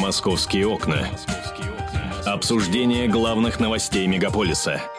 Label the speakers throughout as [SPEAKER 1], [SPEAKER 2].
[SPEAKER 1] Московские окна. Обсуждение главных новостей мегаполиса –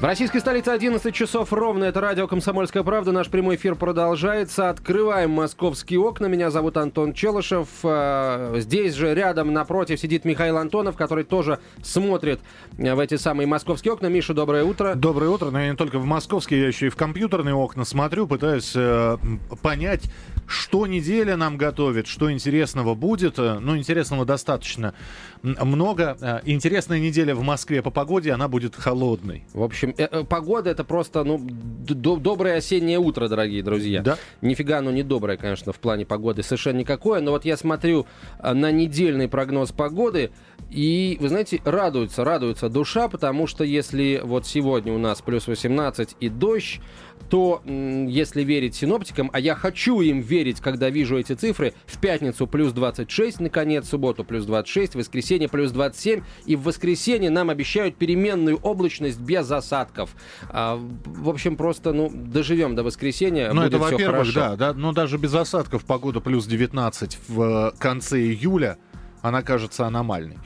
[SPEAKER 2] в российской столице 11 часов ровно. Это радио «Комсомольская правда». Наш прямой эфир продолжается. Открываем московские окна. Меня зовут Антон Челышев. А, здесь же рядом напротив сидит Михаил Антонов, который тоже смотрит в эти самые московские окна. Миша, доброе утро.
[SPEAKER 3] Доброе утро. Но я не только в московские, я еще и в компьютерные окна смотрю, пытаюсь э, понять, что неделя нам готовит, что интересного будет. Э, ну, интересного достаточно много. Э, интересная неделя в Москве по погоде, она будет холодной.
[SPEAKER 2] В общем, э, погода это просто, ну, доброе осеннее утро, дорогие друзья. Да. Нифига оно не доброе, конечно, в плане погоды совершенно никакое. Но вот я смотрю на недельный прогноз погоды, и, вы знаете, радуется, радуется душа, потому что если вот сегодня у нас плюс 18 и дождь, то если верить синоптикам, а я хочу им верить, когда вижу эти цифры, в пятницу плюс 26, наконец, в субботу плюс 26, в воскресенье плюс 27, и в воскресенье нам обещают переменную облачность без осадков. А, в общем, просто, ну, доживем до воскресенья,
[SPEAKER 3] Ну, это, во-первых, да, да, но даже без осадков погода плюс 19 в конце июля, она кажется аномальной.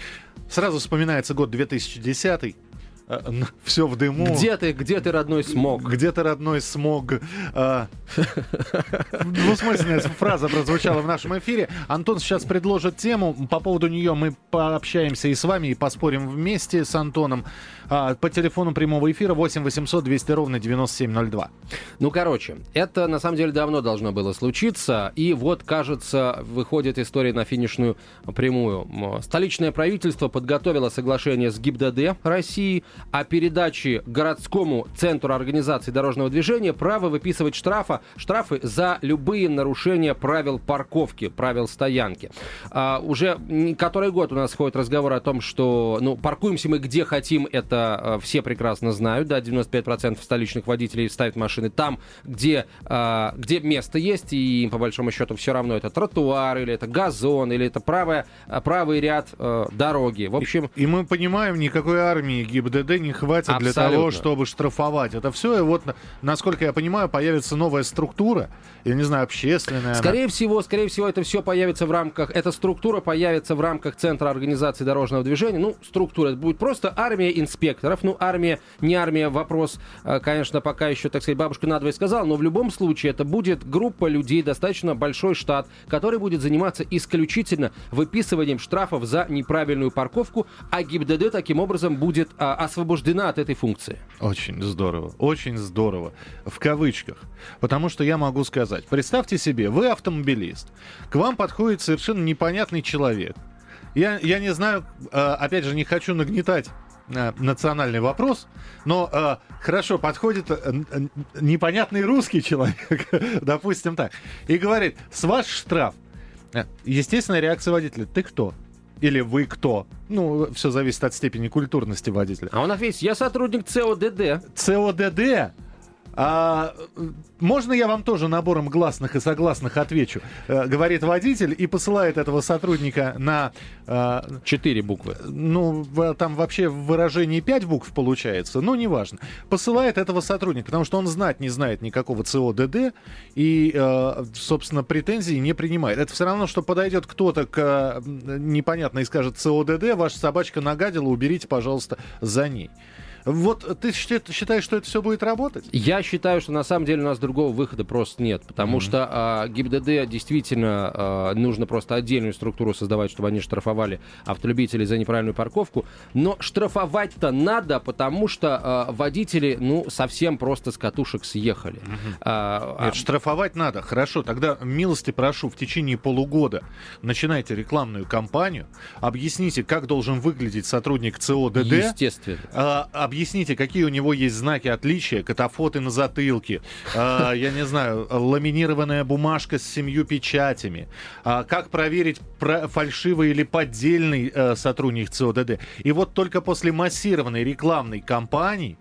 [SPEAKER 3] Сразу вспоминается год 2010 Э, все в дыму.
[SPEAKER 2] Где ты, где ты, родной смог?
[SPEAKER 3] Где ты, родной смог? А, двусмысленная фраза прозвучала в нашем эфире. Антон сейчас предложит тему. По поводу нее мы пообщаемся и с вами, и поспорим вместе с Антоном. А, по телефону прямого эфира 8 800 200 ровно 9702.
[SPEAKER 2] Ну, короче, это на самом деле давно должно было случиться. И вот, кажется, выходит история на финишную прямую. Столичное правительство подготовило соглашение с ГИБДД России о передаче городскому центру организации дорожного движения права выписывать штрафа, штрафы за любые нарушения правил парковки, правил стоянки. А, уже который год у нас ходит разговор о том, что ну, паркуемся мы где хотим, это а, все прекрасно знают, да, 95% столичных водителей ставят машины там, где, а, где место есть, и им по большому счету все равно это тротуар, или это газон, или это правая, правый ряд а, дороги. В общем...
[SPEAKER 3] И, и мы понимаем, никакой армии ГИБДД ПДД не хватит Абсолютно. для того, чтобы штрафовать. Это все, и вот, насколько я понимаю, появится новая структура, я не знаю, общественная.
[SPEAKER 2] Скорее она... всего, скорее всего, это все появится в рамках, эта структура появится в рамках Центра организации дорожного движения. Ну, структура, это будет просто армия инспекторов. Ну, армия, не армия, вопрос, э, конечно, пока еще, так сказать, бабушка надвое сказала, но в любом случае это будет группа людей, достаточно большой штат, который будет заниматься исключительно выписыванием штрафов за неправильную парковку, а ГИБДД таким образом будет а, освобождена от этой функции.
[SPEAKER 3] Очень здорово, очень здорово. В кавычках. Потому что я могу сказать, представьте себе, вы автомобилист, к вам подходит совершенно непонятный человек. Я, я не знаю, а, опять же, не хочу нагнетать а, национальный вопрос, но э, хорошо, подходит э, непонятный русский человек, допустим так, и говорит, с ваш штраф. Естественная реакция водителя, ты кто? Или вы кто? Ну, все зависит от степени культурности водителя.
[SPEAKER 2] А он ответит, я сотрудник ЦОДД.
[SPEAKER 3] ЦОДД? А, можно я вам тоже набором гласных и согласных отвечу? Э, говорит водитель и посылает этого сотрудника на...
[SPEAKER 2] Э, Четыре буквы.
[SPEAKER 3] Ну, там вообще в выражении пять букв получается, но неважно. Посылает этого сотрудника, потому что он знать не знает никакого ЦОДД и, э, собственно, претензий не принимает. Это все равно, что подойдет кто-то к непонятно и скажет ЦОДД, ваша собачка нагадила, уберите, пожалуйста, за ней. Вот ты считаешь, что это все будет работать?
[SPEAKER 2] Я считаю, что на самом деле у нас другого выхода просто нет, потому mm-hmm. что а, ГИБДД действительно а, нужно просто отдельную структуру создавать, чтобы они штрафовали автолюбителей за неправильную парковку. Но штрафовать-то надо, потому что а, водители, ну, совсем просто с катушек съехали. Mm-hmm.
[SPEAKER 3] А, Нет, а... штрафовать надо. Хорошо, тогда милости прошу, в течение полугода начинайте рекламную кампанию, объясните, как должен выглядеть сотрудник ЦОДД.
[SPEAKER 2] Естественно.
[SPEAKER 3] А, объясните, какие у него есть знаки отличия, катафоты на затылке, э, я не знаю, ламинированная бумажка с семью печатями, э, как проверить про фальшивый или поддельный э, сотрудник ЦОДД. И вот только после массированной рекламной кампании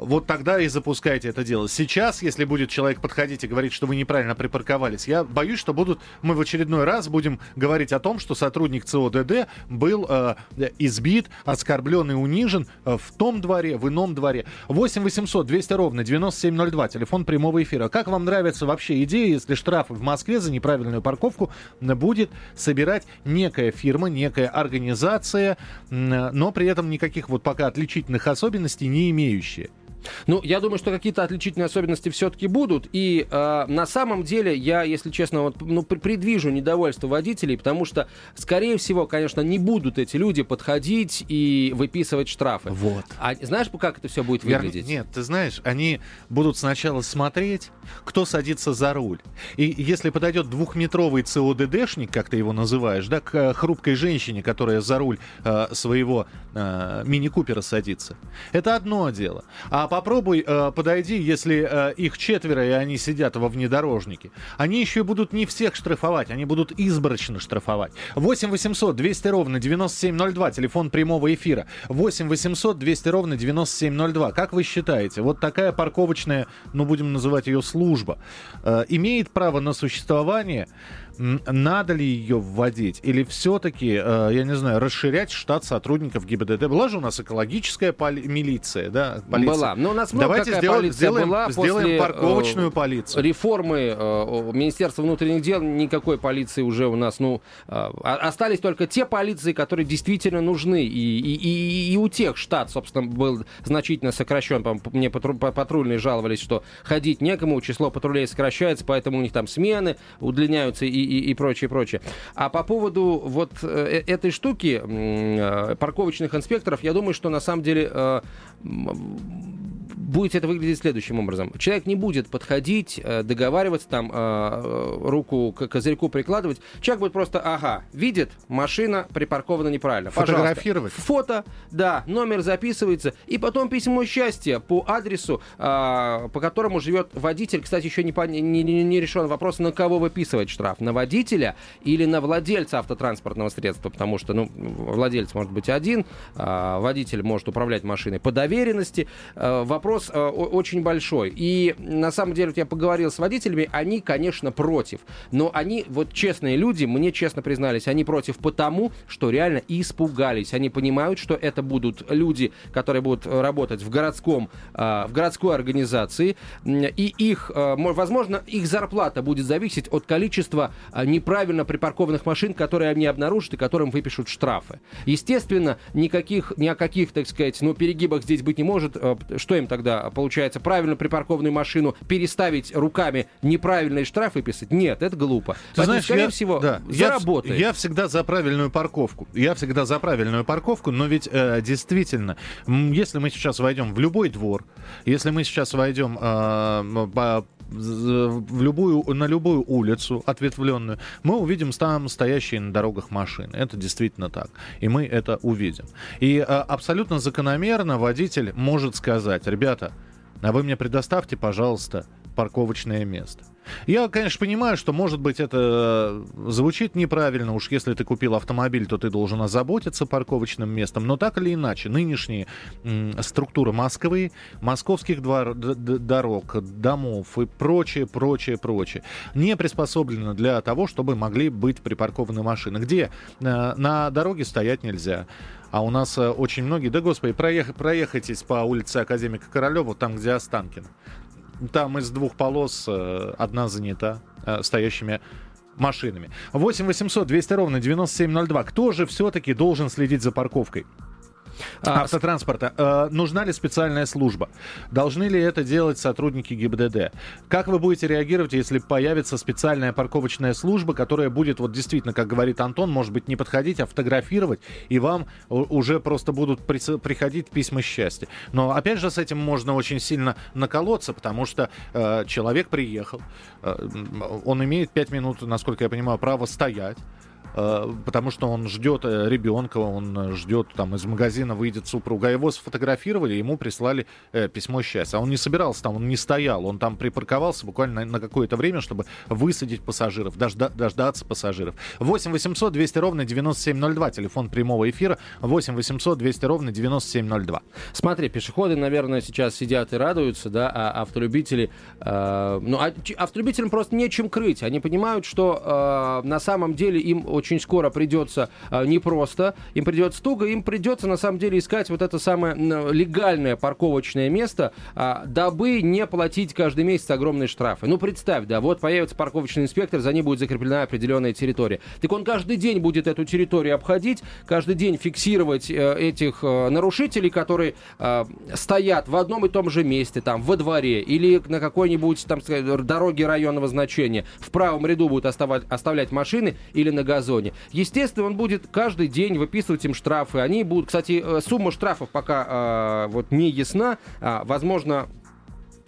[SPEAKER 3] вот тогда и запускайте это дело. Сейчас, если будет человек подходить и говорить, что вы неправильно припарковались, я боюсь, что будут, мы в очередной раз будем говорить о том, что сотрудник ЦОДД был э, избит, оскорблен и унижен э, в том дворе, в ином дворе. 8 800 200 ровно 9702, телефон прямого эфира. Как вам нравится вообще идея, если штрафы в Москве за неправильную парковку будет собирать некая фирма, некая организация, но при этом никаких вот пока отличительных особенностей не имеющие?
[SPEAKER 2] Ну, я думаю, что какие-то отличительные особенности все-таки будут. И э, на самом деле я, если честно, вот, ну, предвижу недовольство водителей, потому что, скорее всего, конечно, не будут эти люди подходить и выписывать штрафы.
[SPEAKER 3] Вот.
[SPEAKER 2] А знаешь, как это все будет выглядеть?
[SPEAKER 3] Нет, ты знаешь, они будут сначала смотреть, кто садится за руль. И если подойдет двухметровый ЦОДДшник, как ты его называешь, да, к э, хрупкой женщине, которая за руль э, своего э, мини-купера садится, это одно дело. А попробуй э, подойди, если э, их четверо, и они сидят во внедорожнике. Они еще будут не всех штрафовать, они будут изборочно штрафовать. 8 800 200 ровно 9702, телефон прямого эфира. 8 800 200 ровно 9702. Как вы считаете, вот такая парковочная, ну будем называть ее служба, э, имеет право на существование? Надо ли ее вводить? Или все-таки, э, я не знаю, расширять штат сотрудников ГИБДД? Была же у нас экологическая поли- милиция, да?
[SPEAKER 2] Полиция. Была. Но у нас
[SPEAKER 3] Давайте сделаем, сделаем, была сделаем после, парковочную э, полицию.
[SPEAKER 2] Реформы э, Министерства внутренних дел никакой полиции уже у нас, ну, остались только те полиции, которые действительно нужны. И, и, и, и у тех штат, собственно, был значительно сокращен. Мне патрульные жаловались, что ходить некому, число патрулей сокращается, поэтому у них там смены удлиняются и, и, и прочее, прочее. А по поводу вот э, э, этой штуки э, парковочных инспекторов, я думаю, что на самом деле будет это выглядеть следующим образом. Человек не будет подходить, э, договариваться, там, э, руку к козырьку прикладывать. Человек будет просто, ага, видит, машина припаркована неправильно.
[SPEAKER 3] Фотографировать?
[SPEAKER 2] Фото, да, номер записывается. И потом письмо счастья по адресу, по которому живет водитель. Кстати, еще не, не, не, не решен вопрос, на кого выписывать штраф. На водителя или на владельца автотранспортного средства. Потому что, ну, владелец может быть один, а водитель может управлять машиной по доверенности. Э, вопрос вопрос э, очень большой. И на самом деле, вот я поговорил с водителями, они, конечно, против. Но они, вот честные люди, мне честно признались, они против потому, что реально испугались. Они понимают, что это будут люди, которые будут работать в городском, э, в городской организации, и их, э, возможно, их зарплата будет зависеть от количества э, неправильно припаркованных машин, которые они обнаружат и которым выпишут штрафы. Естественно, никаких, ни о каких, так сказать, ну, перегибах здесь быть не может. Э, что им тогда тогда, получается, правильно припаркованную машину переставить руками, неправильный штраф выписать? Нет, это глупо. Ты Поэтому, знаешь, скорее я, всего, да, заработает.
[SPEAKER 3] Я, я всегда за правильную парковку. Я всегда за правильную парковку, но ведь э, действительно, если мы сейчас войдем в любой двор, если мы сейчас войдем э, по в любую, на любую улицу ответвленную, мы увидим там стоящие на дорогах машины. Это действительно так. И мы это увидим. И а, абсолютно закономерно водитель может сказать, ребята, а вы мне предоставьте, пожалуйста, парковочное место. Я, конечно, понимаю, что, может быть, это э, звучит неправильно. Уж если ты купил автомобиль, то ты должен озаботиться парковочным местом. Но так или иначе, нынешние структуры Москвы, московских двор, дорог, домов и прочее, прочее, прочее, не приспособлены для того, чтобы могли быть припаркованы машины. Где э, на дороге стоять нельзя. А у нас э, очень многие, да господи, проех, проехайтесь по улице Академика Королева, там, где Останкин. Там из двух полос э, одна занята э, стоящими машинами. 8 800 200 ровно 9702. Кто же все-таки должен следить за парковкой? А, автотранспорта. Э, нужна ли специальная служба? Должны ли это делать сотрудники ГИБДД? Как вы будете реагировать, если появится специальная парковочная служба, которая будет, вот действительно, как говорит Антон, может быть, не подходить, а фотографировать, и вам уже просто будут при, приходить письма счастья. Но, опять же, с этим можно очень сильно наколоться, потому что э, человек приехал, э, он имеет 5 минут, насколько я понимаю, право стоять, потому что он ждет э, ребенка, он ждет, там, из магазина выйдет супруга. А его сфотографировали, ему прислали э, письмо счастья. А он не собирался там, он не стоял, он там припарковался буквально на, на какое-то время, чтобы высадить пассажиров, дожда, дождаться пассажиров. 8 800 200 ровно 9702, телефон прямого эфира, 8 800 200 ровно 9702.
[SPEAKER 2] Смотри, пешеходы, наверное, сейчас сидят и радуются, да, а автолюбители, э, ну, а, автолюбителям просто нечем крыть. Они понимают, что э, на самом деле им очень скоро придется э, непросто, им придется туго, им придется на самом деле искать вот это самое легальное парковочное место, э, дабы не платить каждый месяц огромные штрафы. Ну, представь, да, вот появится парковочный инспектор, за ним будет закреплена определенная территория. Так он каждый день будет эту территорию обходить, каждый день фиксировать э, этих э, нарушителей, которые э, стоят в одном и том же месте, там, во дворе или на какой-нибудь, там, дороге районного значения. В правом ряду будут оставать, оставлять машины или на газоне. Естественно, он будет каждый день выписывать им штрафы. Они будут, кстати, э, сумма штрафов пока э, вот не ясна. А, возможно,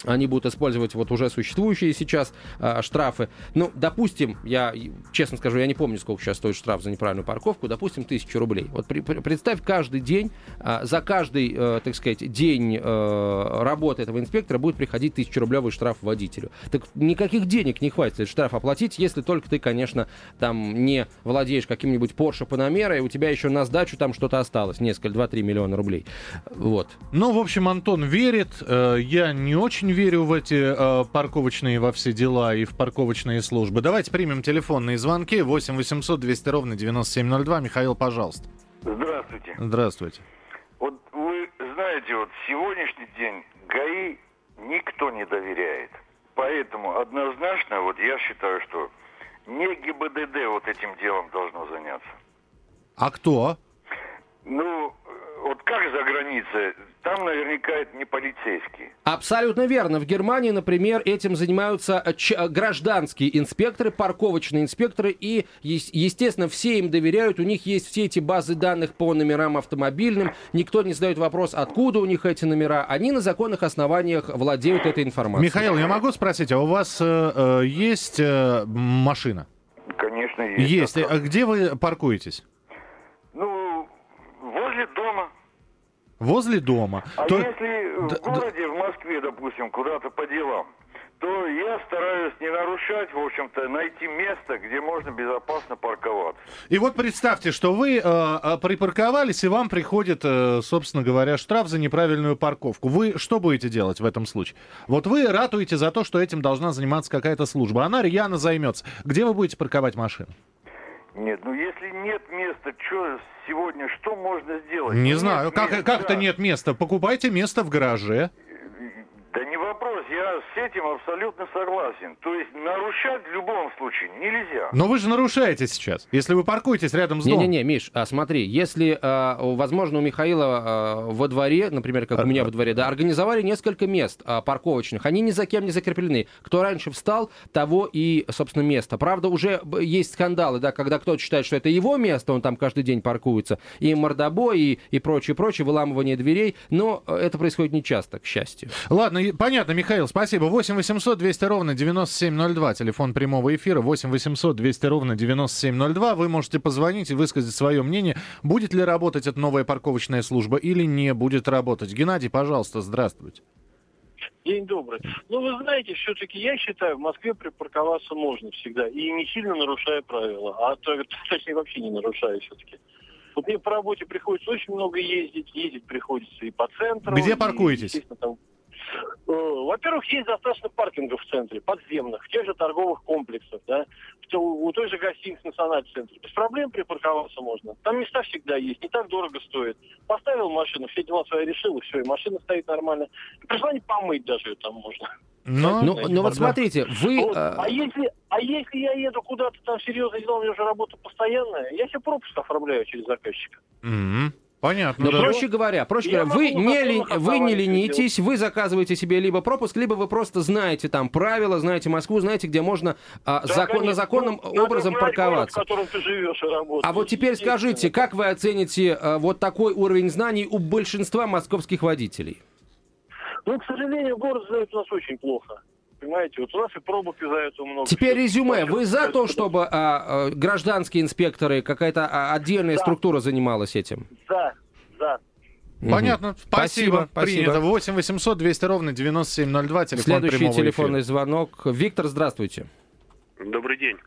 [SPEAKER 2] они будут использовать вот уже существующие сейчас э, штрафы. Ну, допустим, я честно скажу, я не помню, сколько сейчас стоит штраф за неправильную парковку, допустим, тысячу рублей. Вот при, представь, каждый день, э, за каждый, э, так сказать, день э, работы этого инспектора будет приходить тысячерублевый штраф водителю. Так никаких денег не хватит этот штраф оплатить, если только ты, конечно, там не владеешь каким-нибудь Porsche Panamera, и у тебя еще на сдачу там что-то осталось, несколько, 2-3 миллиона рублей. Вот.
[SPEAKER 3] Ну, в общем, Антон верит. Э, я не очень верю в эти э, парковочные во все дела и в парковочные службы. Давайте примем телефонные звонки. 8 800 200 ровно 9702. Михаил, пожалуйста.
[SPEAKER 4] Здравствуйте.
[SPEAKER 3] Здравствуйте.
[SPEAKER 4] Вот вы знаете, вот сегодняшний день ГАИ никто не доверяет. Поэтому однозначно, вот я считаю, что не ГИБДД вот этим делом должно заняться.
[SPEAKER 3] А кто?
[SPEAKER 4] Ну, вот как за границей, там наверняка это не полицейские.
[SPEAKER 2] Абсолютно верно. В Германии, например, этим занимаются э, э, гражданские инспекторы, парковочные инспекторы, и, естественно, все им доверяют. У них есть все эти базы данных по номерам автомобильным. Никто не задает вопрос, откуда у них эти номера. Они на законных основаниях владеют этой информацией.
[SPEAKER 3] Михаил, я могу спросить, а у вас э, э есть э, машина?
[SPEAKER 4] Конечно, есть.
[SPEAKER 3] Есть. А где вы паркуетесь?
[SPEAKER 4] Возле дома.
[SPEAKER 3] Возле дома.
[SPEAKER 4] А то... если да, в городе, да... в Москве, допустим, куда-то по делам, то я стараюсь не нарушать, в общем-то, найти место, где можно безопасно парковаться.
[SPEAKER 3] И вот представьте, что вы э, э припарковались, и вам приходит, э, собственно говоря, штраф за неправильную парковку. Вы что будете делать в этом случае? Вот вы ратуете за то, что этим должна заниматься какая-то служба. Она рьяно займется. Где вы будете парковать машину?
[SPEAKER 4] Нет, ну если нет места, что сегодня, что можно сделать?
[SPEAKER 3] Не нет знаю, как, места. как это нет места? Покупайте место в гараже.
[SPEAKER 4] Да не вопрос, я с этим абсолютно согласен. То есть нарушать в любом случае нельзя.
[SPEAKER 3] Но вы же нарушаете сейчас, если вы паркуетесь рядом с домом.
[SPEAKER 2] Не-не-не, Миш, а, смотри, если, а, возможно, у Михаила а, во дворе, например, как у меня во дворе, да, организовали несколько мест а, парковочных, они ни за кем не закреплены. Кто раньше встал, того и, собственно, место. Правда, уже есть скандалы, да, когда кто-то считает, что это его место, он там каждый день паркуется, и мордобой, и, и прочее, прочее, выламывание дверей, но это происходит нечасто, к счастью.
[SPEAKER 3] Ладно, понятно, Михаил, спасибо. 8 800 200 ровно 9702, телефон прямого эфира. 8 800 200 ровно 9702. Вы можете позвонить и высказать свое мнение. Будет ли работать эта новая парковочная служба или не будет работать. Геннадий, пожалуйста, здравствуйте.
[SPEAKER 5] День добрый. Ну, вы знаете, все-таки я считаю, в Москве припарковаться можно всегда. И не сильно нарушая правила. А то, точнее, вообще не нарушая все-таки. Вот мне по работе приходится очень много ездить. Ездить приходится и по центру.
[SPEAKER 3] Где паркуетесь?
[SPEAKER 5] И, там, во-первых, есть достаточно паркингов в центре, подземных, в тех же торговых комплексах, да, у той же гостиницы национальный центр. Без проблем припарковаться можно. Там места всегда есть, не так дорого стоит. Поставил машину, все дела свои решил, и все, и машина стоит нормально. И пришла не помыть даже ее там можно.
[SPEAKER 2] Но, ну, ну, ну вот смотрите, вы... Вот,
[SPEAKER 5] а... а если а если я еду куда-то там серьезно, дела, у меня уже работа постоянная, я себе пропуск оформляю через заказчика.
[SPEAKER 3] Mm-hmm. Понятно.
[SPEAKER 2] Но да. проще говоря, проще говоря, вы не, ли, вы не ленитесь, вы заказываете себе либо пропуск, либо вы просто знаете там правила, знаете Москву, знаете, где можно а, да, закон, на законном ну, образом парковаться.
[SPEAKER 5] Город, в котором ты живешь и работаешь.
[SPEAKER 2] А вот теперь скажите, как вы оцените а, вот такой уровень знаний у большинства московских водителей?
[SPEAKER 5] Ну, к сожалению, город знает у нас очень плохо. Понимаете? Вот у нас и пробок из-за этого много.
[SPEAKER 2] Теперь резюме. Вы за то,
[SPEAKER 5] Да.
[SPEAKER 2] чтобы а, а, гражданские инспекторы, какая-то а, отдельная
[SPEAKER 5] Да.
[SPEAKER 2] структура занималась этим?
[SPEAKER 5] За, за.
[SPEAKER 2] Мгм.
[SPEAKER 3] Понятно. Спасибо.
[SPEAKER 2] Спасибо.
[SPEAKER 3] Принято. 8 800 200 ровно 9702. Телефон
[SPEAKER 2] Следующий телефонный
[SPEAKER 3] эфира.
[SPEAKER 2] звонок. Виктор, здравствуйте.
[SPEAKER 6] Добрый день.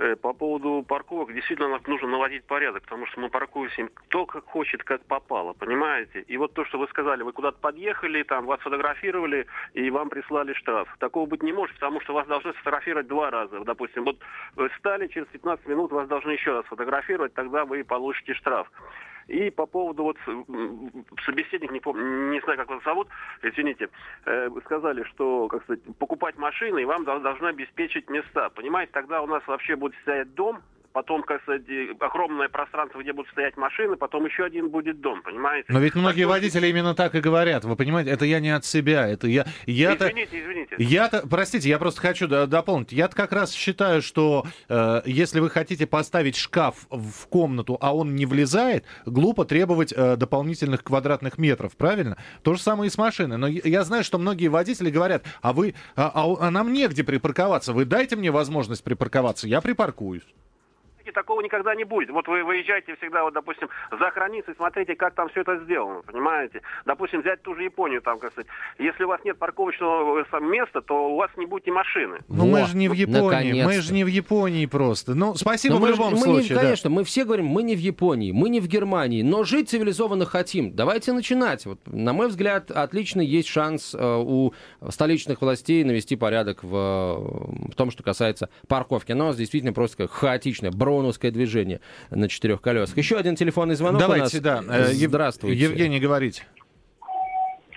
[SPEAKER 6] Э, По поводу парковок, действительно нам нужно наводить порядок, потому что мы паркуемся кто как хочет, как попало, понимаете? И вот то, что вы сказали, вы куда-то подъехали, там вас фотографировали, и вам прислали штраф. Такого быть не может, потому что вас должны сфотографировать два раза. Допустим, вот вы встали, через 15 минут вас должны еще раз сфотографировать, тогда вы получите штраф. И по поводу вот собеседник, не, помню, не знаю, как вас зовут, извините, э, сказали, что, как сказать, покупать машины и вам дол- должны обеспечить места. Понимаете, тогда у нас вообще будет стоять дом, потом, как сказать, огромное пространство, где будут стоять машины, потом еще один будет дом, понимаете?
[SPEAKER 3] Но ведь многие
[SPEAKER 6] Так,
[SPEAKER 3] водители именно так и говорят. Вы понимаете, это я не от себя. Это я... Я-то...
[SPEAKER 6] Извините, извините.
[SPEAKER 3] Я-то, простите, я просто хочу дополнить. Я как раз считаю, что э, если вы хотите поставить шкаф в комнату, а он не влезает, глупо требовать э, дополнительных квадратных метров, правильно? То же самое и с машиной. Но я я знаю, что многие водители говорят, а вы, а, а а нам негде припарковаться. Вы дайте мне возможность припарковаться, я припаркуюсь.
[SPEAKER 6] И такого никогда не будет. Вот вы выезжаете всегда, вот, допустим, за границей, смотрите, как там все это сделано, понимаете? Допустим, взять ту же Японию, там, как сказать, если у вас нет парковочного э, места, то у вас не будет и машины.
[SPEAKER 3] Ну мы же не в Японии, мы же не в Японии просто. Ну, спасибо
[SPEAKER 2] Но
[SPEAKER 3] в
[SPEAKER 2] мы,
[SPEAKER 3] любом
[SPEAKER 2] же- мы не-
[SPEAKER 3] случае. да.
[SPEAKER 2] конечно, мы все говорим, мы не в Японии, мы не в Германии, но жить цивилизованно хотим. Давайте начинать. Вот, на мой взгляд, отлично есть шанс э, у столичных властей навести порядок в, э, в том, что касается парковки. Оно у нас действительно просто как хаотичное, броуновское движение на четырех колесах. Еще один телефонный звонок
[SPEAKER 3] Давайте,
[SPEAKER 2] у
[SPEAKER 3] да.
[SPEAKER 2] нас.
[SPEAKER 3] э, Ев-
[SPEAKER 2] Здравствуйте.
[SPEAKER 3] Евгений, говорите.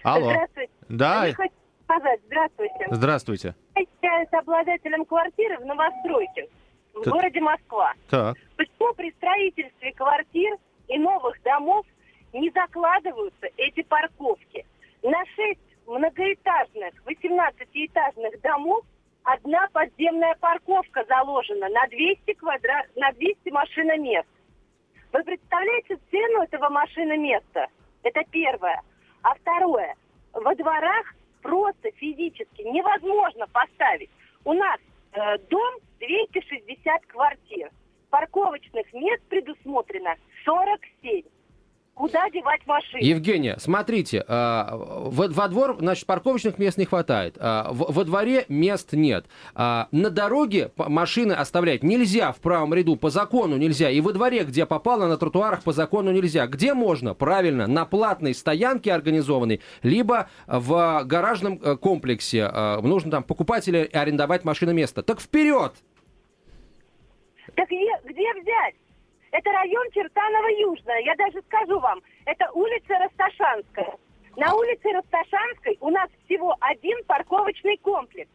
[SPEAKER 3] Алло.
[SPEAKER 7] Здравствуйте.
[SPEAKER 3] Да,
[SPEAKER 7] Я хочу сказать, здравствуйте.
[SPEAKER 3] здравствуйте.
[SPEAKER 7] Я являюсь обладателем квартиры в новостройке в городе Москва.
[SPEAKER 3] Так.
[SPEAKER 7] Почему при строительстве квартир и новых домов не закладываются эти парковки? На шесть многоэтажных, 18-этажных домов одна подземная парковка заложена на 200 квадрат, на 200 машиномест. Вы представляете цену этого машиноместа? Это первое. А второе. Во дворах просто физически невозможно поставить. У нас э, дом 260 квартир. Парковочных мест предусмотрено 47. Куда девать машины?
[SPEAKER 2] Евгения, смотрите, а, во, во двор, значит, парковочных мест не хватает, а, во дворе мест нет. А, На дороге машины оставлять нельзя в правом ряду, по закону нельзя. И во дворе, где попало, на тротуарах по закону нельзя. Где можно? Правильно, на платной стоянке организованной, либо в гаражном э, комплексе. Нужно там покупателя арендовать машиноместо. Так вперед!
[SPEAKER 7] Так где, где взять? Это район Чертаново-Южная. Я даже скажу вам, это улица Расташанская. На улице Расташанской у нас всего один парковочный комплекс.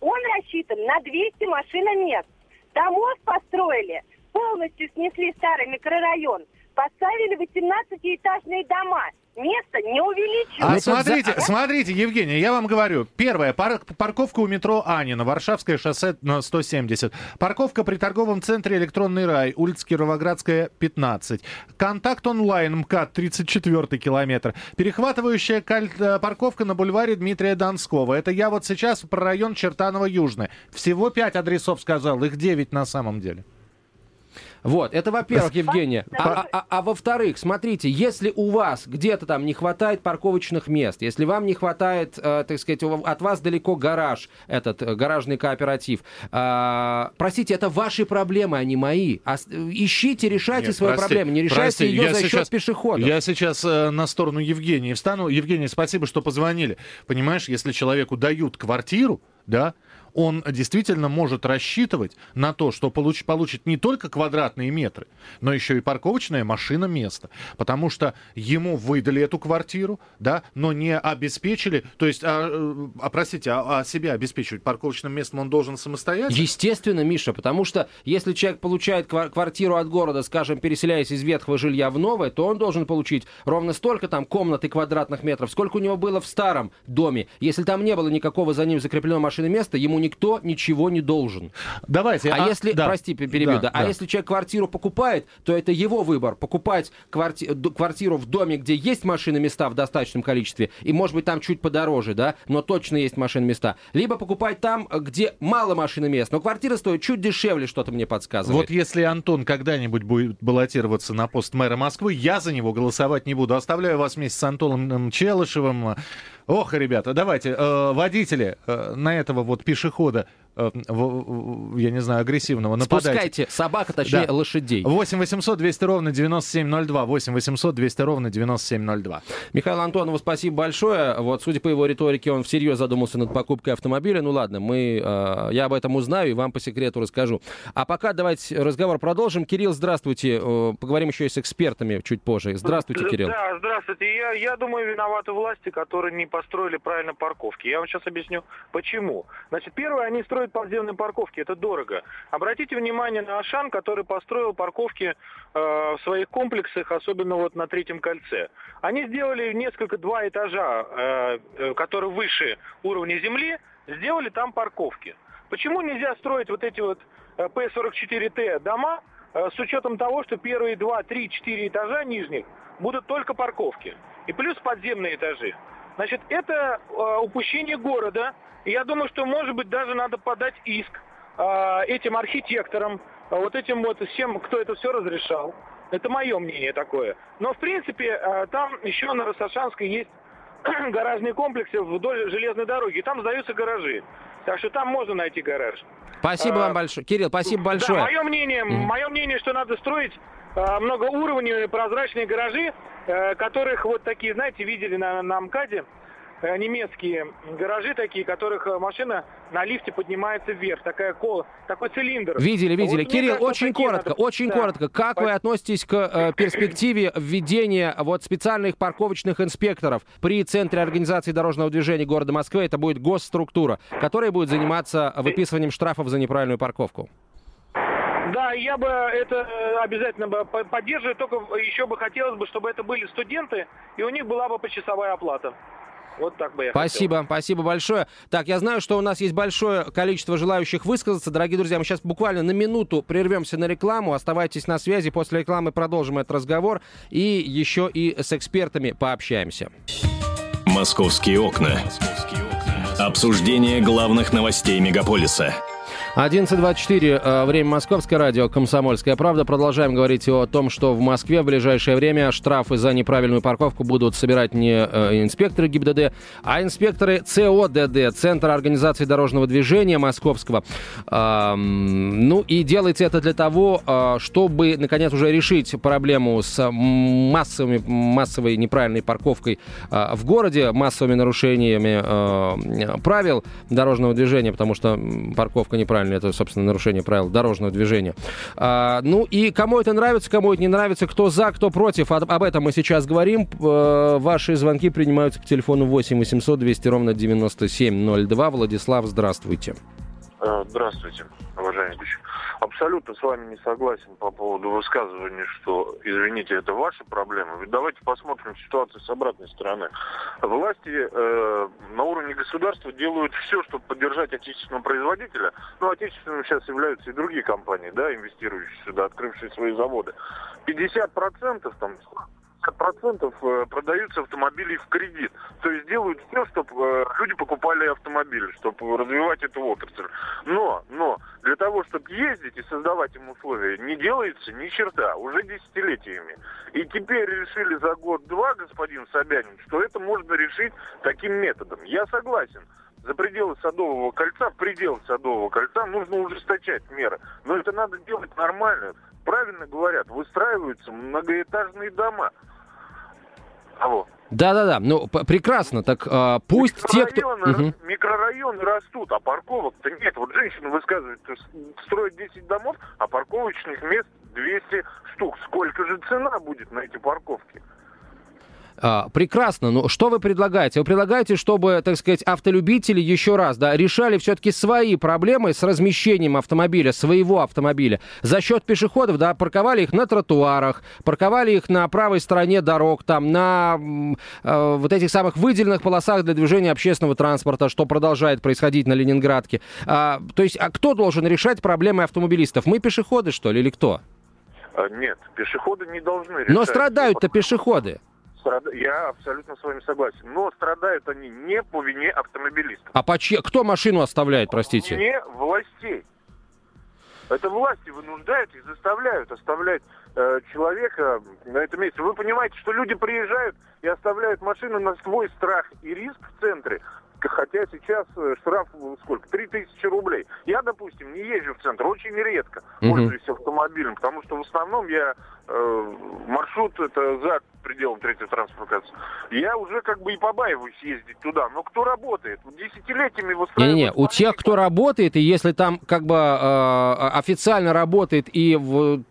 [SPEAKER 7] Он рассчитан на 200 машиномест. Домов построили, полностью снесли старый микрорайон, поставили 18-этажные дома. Место не увеличилось.
[SPEAKER 3] А
[SPEAKER 2] Ну, так
[SPEAKER 3] смотрите,
[SPEAKER 2] за-
[SPEAKER 3] смотрите, Евгений, я вам говорю. Первое, пар- парковка у метро Анина, Варшавское шоссе на 170. Парковка при торговом центре Электронный рай, улица Кировоградская, 15. Контакт онлайн, МКАД, 34 километр. Перехватывающая каль- э, парковка на бульваре Дмитрия Донского. Это я вот сейчас про район Чертаново-Южный. Всего 5 адресов сказал, их 9 на самом деле.
[SPEAKER 2] Вот, это во-первых, Евгения. А, а- а во-вторых, смотрите, если у вас где-то там не хватает парковочных мест, если вам не хватает, э, так сказать, от вас далеко гараж, этот э, гаражный кооператив, а, простите, это ваши проблемы, а не мои. А с- ищите, решайте
[SPEAKER 3] Нет,
[SPEAKER 2] свою
[SPEAKER 3] прости,
[SPEAKER 2] проблему, не решайте
[SPEAKER 3] прости,
[SPEAKER 2] ее за счет
[SPEAKER 3] сейчас-
[SPEAKER 2] пешеходов.
[SPEAKER 3] Я сейчас э, на сторону Евгении встану. Евгений, спасибо, что позвонили. Понимаешь, если человеку дают квартиру, да, он действительно может рассчитывать на то, что получ- получит не только квадратные метры, но еще и парковочная машина место. Потому что ему выдали эту квартиру, да, но не обеспечили, то есть, а, э, а, простите, а, а себя обеспечивать парковочным местом он должен самостоятельно?
[SPEAKER 2] Естественно, Миша, потому что если человек получает ква- квартиру от города, скажем, переселяясь из ветхого жилья в новое, то он должен получить ровно столько там комнат и квадратных метров, сколько у него было в старом доме. Если там не было никакого за ним закрепленного машиноместа, ему никто ничего не должен.
[SPEAKER 3] Давайте.
[SPEAKER 2] А, если,
[SPEAKER 3] да.
[SPEAKER 2] прости, перебью,
[SPEAKER 3] Да,
[SPEAKER 2] да, а
[SPEAKER 3] да.
[SPEAKER 2] если человек квартиру покупает, то это его выбор. Покупать кварти- квартиру в доме, где есть машины места в достаточном количестве, и, может быть, там чуть подороже, да, но точно есть машины места. Либо покупать там, где мало машины мест, но квартира стоит чуть дешевле, что-то мне подсказывает.
[SPEAKER 3] Вот если Антон когда-нибудь будет баллотироваться на пост мэра Москвы, я за него голосовать не буду. Оставляю вас вместе с Антоном Челышевым. Ох, ребята, давайте, э, водители э, на этого вот пешехода, я не знаю, агрессивного, нападайте.
[SPEAKER 2] Спускайте собака, точнее,
[SPEAKER 3] Да.
[SPEAKER 2] лошадей.
[SPEAKER 3] 8 800 200 ровно 9702. 8 800 200 ровно 9702.
[SPEAKER 2] Михаилу Антонову спасибо большое. Вот, судя по его риторике, он всерьез задумался над покупкой автомобиля. Ну ладно, мы, э, я об этом узнаю и вам по секрету расскажу. А пока давайте разговор продолжим. Кирилл, здравствуйте. Э, поговорим еще и с экспертами чуть позже. Здравствуйте, Кирилл.
[SPEAKER 8] Да, здравствуйте. Я, я думаю, виноваты власти, которые не построили правильно парковки. Я вам сейчас объясню, почему. Значит, первое, они строят подземные парковки. Это дорого. Обратите внимание на Ашан, который построил парковки э, в своих комплексах, особенно вот на третьем кольце. Они сделали несколько, два этажа, э, э, которые выше уровня земли, сделали там парковки. Почему нельзя строить вот эти вот э, П-44Т дома э, с учетом того, что первые два, три, четыре этажа нижних будут только парковки. И плюс подземные этажи. Значит, это э, упущение города. И я думаю, что, может быть, даже надо подать иск э, этим архитекторам, э, вот этим вот всем, кто это все разрешал. Это мое мнение такое. Но, в принципе, э, там еще на Рассашанской есть гаражные комплексы вдоль железной дороги. И там сдаются гаражи. Так что там можно найти гараж.
[SPEAKER 2] Спасибо
[SPEAKER 8] А,
[SPEAKER 2] вам большое. Кирилл, спасибо большое.
[SPEAKER 8] Да, мое мнение,
[SPEAKER 2] Мгм.
[SPEAKER 8] мое мнение, что надо строить многоуровневые прозрачные гаражи, э, которых вот такие, знаете, видели на, на МКАДе, э, немецкие гаражи такие, которых э, машина на лифте поднимается вверх, такая кол, такой цилиндр.
[SPEAKER 2] Видели, видели.
[SPEAKER 8] Вот
[SPEAKER 2] Кирилл,
[SPEAKER 8] кажется,
[SPEAKER 2] очень коротко,
[SPEAKER 8] надо-
[SPEAKER 2] очень
[SPEAKER 8] Да.
[SPEAKER 2] коротко. Как вы относитесь к э, перспективе введения вот специальных парковочных инспекторов при Центре организации дорожного движения города Москвы? Это будет госструктура, которая будет заниматься выписыванием штрафов за неправильную парковку.
[SPEAKER 8] Да, я бы это э, обязательно бы по- поддерживаю, только еще бы хотелось бы, чтобы это были студенты, и у них была бы почасовая оплата. Вот так бы я хотел.
[SPEAKER 2] Спасибо, спасибо большое. Так, я знаю, что у нас есть большое количество желающих высказаться. Дорогие друзья, мы сейчас буквально на минуту прервемся на рекламу. Оставайтесь на связи. После рекламы продолжим этот разговор. И еще и с экспертами пообщаемся.
[SPEAKER 1] «Московские окна». Обсуждение главных новостей мегаполиса.
[SPEAKER 2] 11.24, э, время Московское радио, Комсомольская правда. Продолжаем говорить о том, что в Москве в ближайшее время штрафы за неправильную парковку будут собирать не э, инспекторы ГИБДД, а инспекторы ЦОДД, Центра организации дорожного движения Московского. Ну и делается это для того, э, чтобы, наконец, уже решить проблему с массовыми, массовой неправильной парковкой в городе, массовыми нарушениями правил дорожного движения, потому что парковка неправильная, это, собственно, нарушение правил дорожного движения. А, ну и кому это нравится, кому это не нравится, кто за, кто против, об, об этом мы сейчас говорим. Э, ваши звонки принимаются по телефону 8 800 200 ровно 9702. Владислав, здравствуйте.
[SPEAKER 9] Э, Здравствуйте, уважаемый. Абсолютно с вами не согласен по поводу высказывания, что, извините, это ваша проблема. Ведь давайте посмотрим ситуацию с обратной стороны. Власти э, на уровне государства делают все, чтобы поддержать отечественного производителя. Ну, отечественным сейчас являются и другие компании, да, инвестирующие сюда, открывшие свои заводы. 50% там 50% э, продаются автомобили в кредит. То есть делают все, чтобы люди покупали автомобили, чтобы развивать эту отрасль. Но, но, для того, чтобы ездить и создавать им условия, не делается ни черта, уже десятилетиями. И теперь решили за год-два, господин Собянин, что это можно решить таким методом. Я согласен. За пределы Садового кольца, в пределы Садового кольца нужно ужесточать меры. Но это надо делать нормально. Правильно говорят, выстраиваются многоэтажные дома. Алло.
[SPEAKER 2] Да-да-да, ну прекрасно. Так а, пусть те, кто...
[SPEAKER 9] Микрорайоны,
[SPEAKER 2] Мгм.
[SPEAKER 9] микрорайоны растут, а парковок-то нет. Вот женщина высказывает, строят 10 домов, а парковочных мест 200 штук. Сколько же цена будет на эти парковки?
[SPEAKER 2] А, прекрасно. Но что вы предлагаете? Вы предлагаете, чтобы, так сказать, автолюбители еще раз да, решали все-таки свои проблемы с размещением автомобиля, своего автомобиля за счет пешеходов, да, парковали их на тротуарах, парковали их на правой стороне дорог, там, на э, вот этих самых выделенных полосах для движения общественного транспорта, что продолжает происходить на Ленинградке. А, то есть, а кто должен решать проблемы автомобилистов? Мы пешеходы, что ли, или кто?
[SPEAKER 9] А, Нет, пешеходы не должны решать.
[SPEAKER 2] Но страдают-то пешеходы.
[SPEAKER 9] Страда- Я абсолютно с вами согласен. Но страдают они не по вине автомобилистов.
[SPEAKER 2] А по че- кто машину оставляет, простите?
[SPEAKER 9] Не властей. Это власти вынуждают и заставляют оставлять э, человека на этом месте. Вы понимаете, что люди приезжают и оставляют машину на свой страх и риск в центре, хотя сейчас э, штраф э, сколько? 3000 рублей. Я, допустим, не езжу в центр очень редко, пользуюсь автомобилем, потому что в основном я э, маршрут это за пределом третьего средства. Я уже как бы и побаиваюсь ездить туда. Но кто работает? Вот Десятилетиями выстраивают...
[SPEAKER 2] Не-не-не, у тех, кто работает, и если там как бы э, официально работает и, в,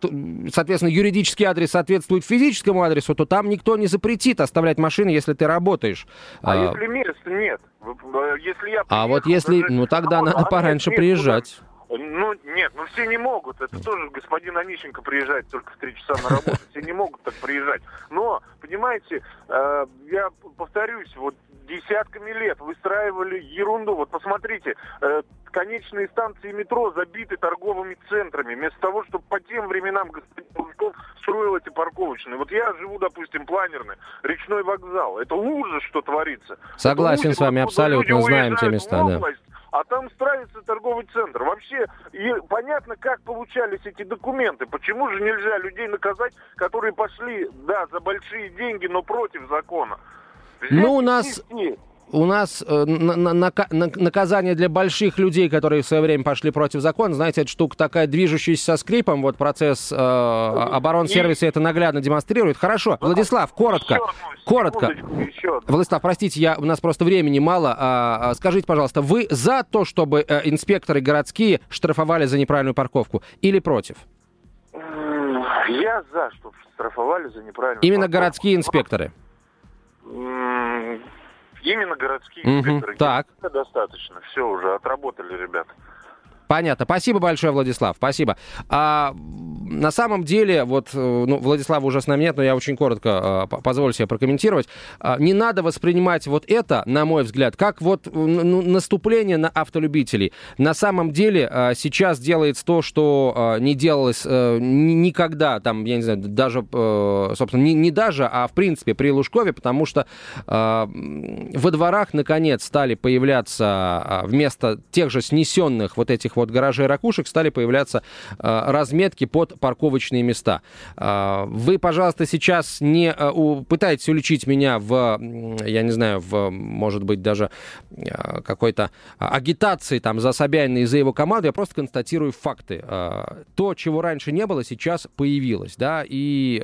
[SPEAKER 2] соответственно, юридический адрес соответствует физическому адресу, то там никто не запретит оставлять машины, если ты работаешь.
[SPEAKER 9] А
[SPEAKER 2] А,
[SPEAKER 9] если мест нет? Э, Если я
[SPEAKER 2] а вот
[SPEAKER 9] приехал,
[SPEAKER 2] если,
[SPEAKER 9] даже-
[SPEAKER 2] ну тогда
[SPEAKER 9] а вот-
[SPEAKER 2] надо
[SPEAKER 9] а
[SPEAKER 2] пораньше приезжать.
[SPEAKER 9] куда? Ну, нет, ну все не могут. Это тоже господин Онищенко приезжает только в три часа на работу. Все не могут так приезжать. Но, понимаете, э, я повторюсь, вот десятками лет выстраивали ерунду. Вот посмотрите, э, конечные станции метро забиты торговыми центрами. Вместо того, чтобы по тем временам господин Лужков строил эти парковочные. Вот я живу, допустим, планерный, речной вокзал. Это ужас, что творится.
[SPEAKER 2] Согласен
[SPEAKER 9] Это
[SPEAKER 2] с вами абсолютно, знаем те места, да.
[SPEAKER 9] А там строится торговый центр. Вообще, и понятно, как получались эти документы. Почему же нельзя людей наказать, которые пошли, да, за большие деньги, но против закона? Взять
[SPEAKER 2] Ну, у нас-
[SPEAKER 9] внести.
[SPEAKER 2] У нас э, на- на- нака- на- наказание для больших людей, которые в свое время пошли против закона, знаете, эта штука такая движущаяся со скрипом, вот процесс э, оборонсервиса это наглядно демонстрирует. Хорошо, Владислав, коротко, коротко. Владислав, простите, я, у нас просто времени мало. А, а, скажите, пожалуйста, вы за то, чтобы э, инспекторы городские штрафовали за неправильную парковку или против?
[SPEAKER 9] Я за, чтобы штрафовали за неправильно.
[SPEAKER 2] Именно городские инспекторы.
[SPEAKER 9] Именно городские
[SPEAKER 2] Мгм,
[SPEAKER 9] инспекторы.
[SPEAKER 2] так.
[SPEAKER 9] Достаточно. Все уже, отработали, ребята.
[SPEAKER 2] Понятно. Спасибо большое, Владислав. Спасибо. А, на самом деле, вот, э, ну, Владислава уже с нами нет, но я очень коротко по- позволю себе прокомментировать. А, не надо воспринимать вот это, на мой взгляд, как вот э, ну, наступление на автолюбителей. На самом деле э, сейчас делается то, что э, не делалось ни- никогда, там, я не знаю, даже, э, собственно, не, не даже, а в принципе при Лужкове, потому что м, во дворах, наконец, стали появляться э, вместо тех же снесенных вот этих вот гаражей ракушек, стали появляться э, разметки под парковочные места. Э, Вы, пожалуйста, сейчас не э, пытаетесь уличить меня в, я не знаю, в, может быть, даже какой-то агитации там за Собянина и за его команду, я просто констатирую факты. То, чего раньше не было, сейчас появилось, да, и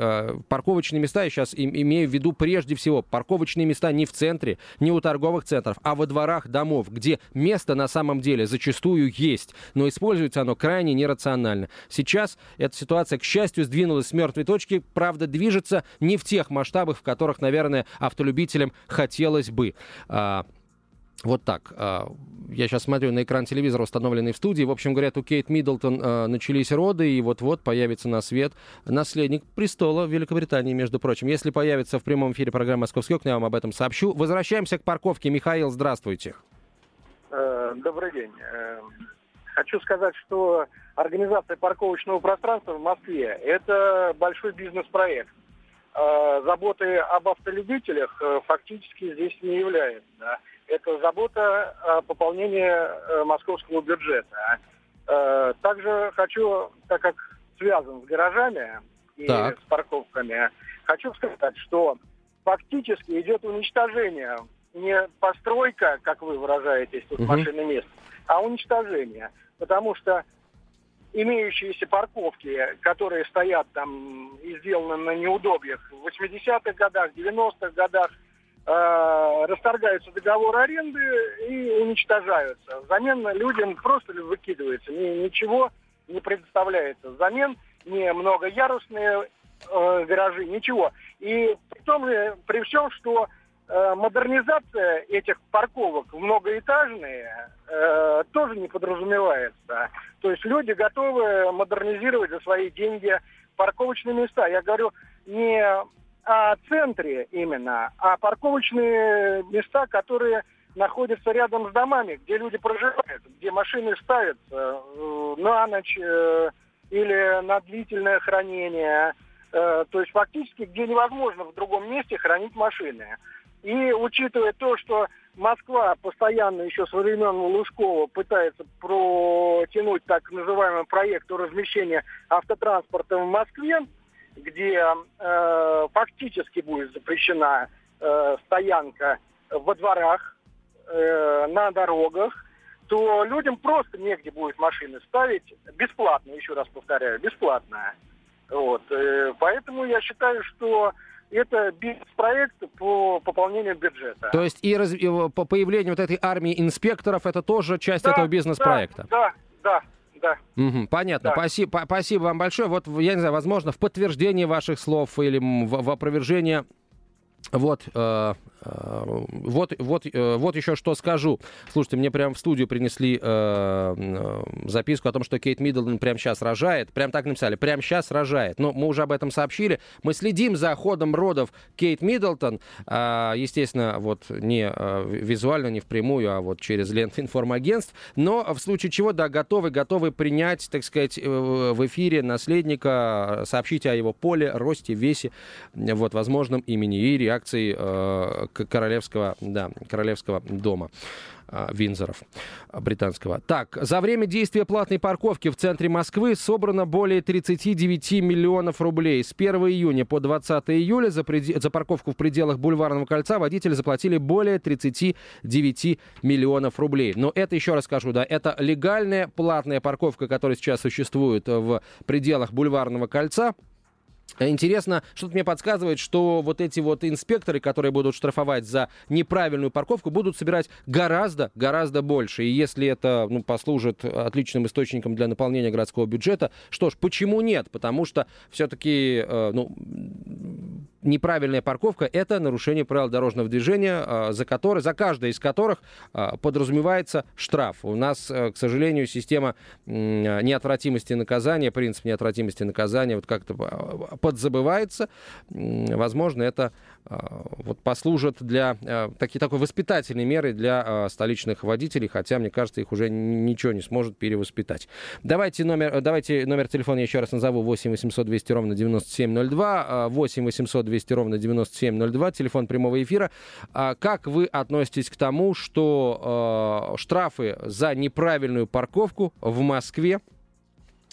[SPEAKER 2] парковочные места, я сейчас им- имею в виду прежде всего, парковочные места не в центре, не у торговых центров, а во дворах домов, где место на самом деле зачастую есть, но используется оно крайне нерационально. Сейчас эта ситуация, к счастью, сдвинулась с мертвой точки, правда, движется не в тех масштабах, в которых, наверное, автолюбителям хотелось бы. А, вот так. А, Я сейчас смотрю на экран телевизора, установленный в студии. В общем, говорят, у Кейт Миддлтон а, начались роды, и вот-вот появится на свет наследник престола Великобритании, между прочим. Если появится в прямом эфире программы «Московский окна», я вам об этом сообщу. Возвращаемся к парковке. Михаил, здравствуйте.
[SPEAKER 10] Э, Добрый день. Хочу сказать, что организация парковочного пространства в Москве – это большой бизнес-проект. Э, Заботы об автолюбителях э, фактически здесь не является. Это забота о пополнении э, московского бюджета. Э, Также хочу, так как связан с гаражами и
[SPEAKER 2] Так.
[SPEAKER 10] с парковками, хочу сказать, что фактически идет уничтожение не постройка, как вы выражаетесь, тут
[SPEAKER 2] Мгм.
[SPEAKER 10] машины мест, а уничтожение. Потому что имеющиеся парковки, которые стоят там и сделаны на неудобьях в 80-х годах, 90-х годах, э, расторгаются договоры аренды и уничтожаются. Взамен людям просто выкидывается. Ни- ничего не предоставляется. Взамен не многоярусные э, гаражи, ничего. И при том при всем, что модернизация этих парковок многоэтажные э, тоже не подразумевается. То есть люди готовы модернизировать за свои деньги парковочные места. Я говорю не о центре именно, а парковочные места, которые находятся рядом с домами, где люди проживают, где машины ставятся э, на ночь э, или на длительное хранение. Э, то есть фактически, где невозможно в другом месте хранить машины. И учитывая то, что Москва постоянно еще со времен Лужкова пытается протянуть так называемый проект размещения автотранспорта в Москве, где э, фактически будет запрещена э, стоянка во дворах, э, на дорогах, то людям просто негде будет машины ставить бесплатно, еще раз повторяю, бесплатно. Вот. Э, поэтому я считаю, что это бизнес-проект по пополнению бюджета.
[SPEAKER 2] То есть и, раз, и по появлению вот этой армии инспекторов это тоже часть да, этого бизнес-проекта?
[SPEAKER 10] Да, да, да.
[SPEAKER 2] Угу, понятно. Да. Спасибо, спасибо вам большое. Вот, я не знаю, возможно, в подтверждение ваших слов или в, в опровержение вот, э, вот, вот, э, вот еще что скажу. Слушайте, мне прямо в студию принесли э, э, записку о том, что Кейт Миддлтон прямо сейчас рожает. Прям так написали, прямо сейчас рожает. Но мы уже об этом сообщили. Мы следим за ходом родов Кейт Миддлтон. Э, естественно, вот не э, визуально, не впрямую, а вот через ленты информагентств. Но в случае чего, да, готовы, готовы принять, так сказать, э, в эфире наследника, сообщить о его поле, росте, весе, вот, возможном имени и реакции э, королевского, да, королевского дома. Э, Винзоров британского. Так, за время действия платной парковки в центре Москвы собрано более 39 миллионов рублей. С 1 июня по 20 июля за, пред... за парковку в пределах Бульварного кольца водители заплатили более 39 миллионов рублей. Но это, еще раз скажу, да, это легальная платная парковка, которая сейчас существует в пределах Бульварного кольца. Интересно, что-то мне подсказывает, что вот эти вот инспекторы, которые будут штрафовать за неправильную парковку, будут собирать гораздо, гораздо больше. И если это ну, послужит отличным источником для наполнения городского бюджета, что ж, почему нет? Потому что все-таки э, ну, неправильная парковка – это нарушение правил дорожного движения, э, за, которые, за каждое из которых э, подразумевается штраф. У нас, э, к сожалению, система неотвратимости наказания, принцип неотвратимости наказания вот как-то подзабывается. Возможно, это а, вот послужит для а, таки, такой воспитательной меры для а, столичных водителей, хотя, мне кажется, их уже ничего не сможет перевоспитать. Давайте номер, давайте номер телефона еще раз назову 8 800 200 ровно 9702, 8 800 200 ровно 9702, телефон прямого эфира. Как вы относитесь к тому, что штрафы за неправильную парковку в Москве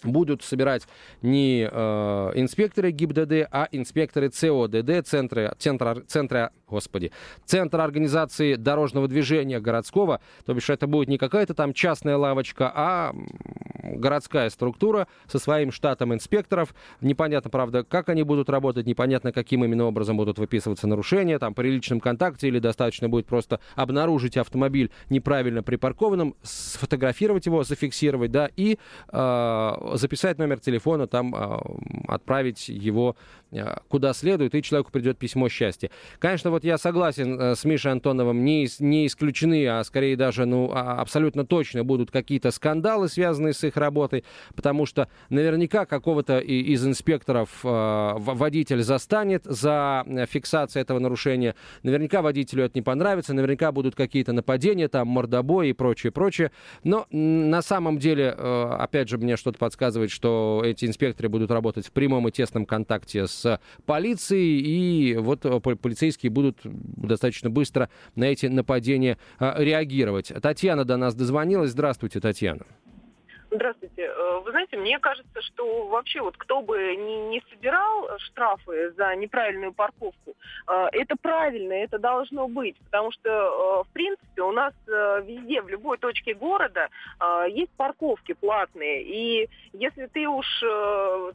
[SPEAKER 2] будут собирать не э, инспекторы ГИБДД, а инспекторы ЦОДД, центра, центра, центра господи, Центр организации дорожного движения городского, то бишь это будет не какая-то там частная лавочка, а городская структура со своим штатом инспекторов. Непонятно, правда, как они будут работать, непонятно, каким именно образом будут выписываться нарушения, там, при личном контакте или достаточно будет просто обнаружить автомобиль неправильно припаркованным, сфотографировать его, зафиксировать, да, и э, записать номер телефона, там э, отправить его куда следует, и человеку придет письмо счастья. Конечно, вот я согласен э, с Мишей Антоновым, не, не исключены, а скорее даже ну, а, абсолютно точно будут какие-то скандалы, связанные с их работой, потому что наверняка какого-то из инспекторов э, водитель застанет за фиксацией этого нарушения, наверняка водителю это не понравится, наверняка будут какие-то нападения, там, мордобой и прочее, прочее. Но на самом деле, э, опять же, мне что-то подсказывает, что эти инспекторы будут работать в прямом и тесном контакте с полицией, и вот полицейские будут будут достаточно быстро на эти нападения а, реагировать. Татьяна до нас дозвонилась. Здравствуйте, Татьяна.
[SPEAKER 11] Здравствуйте. Э, вы знаете, мне кажется, что вообще вот кто бы ни, не собирал штрафы за неправильную парковку, э, это правильно, это должно быть, потому что, э, в принципе, у нас везде, в любой точке города есть парковки платные, и если ты уж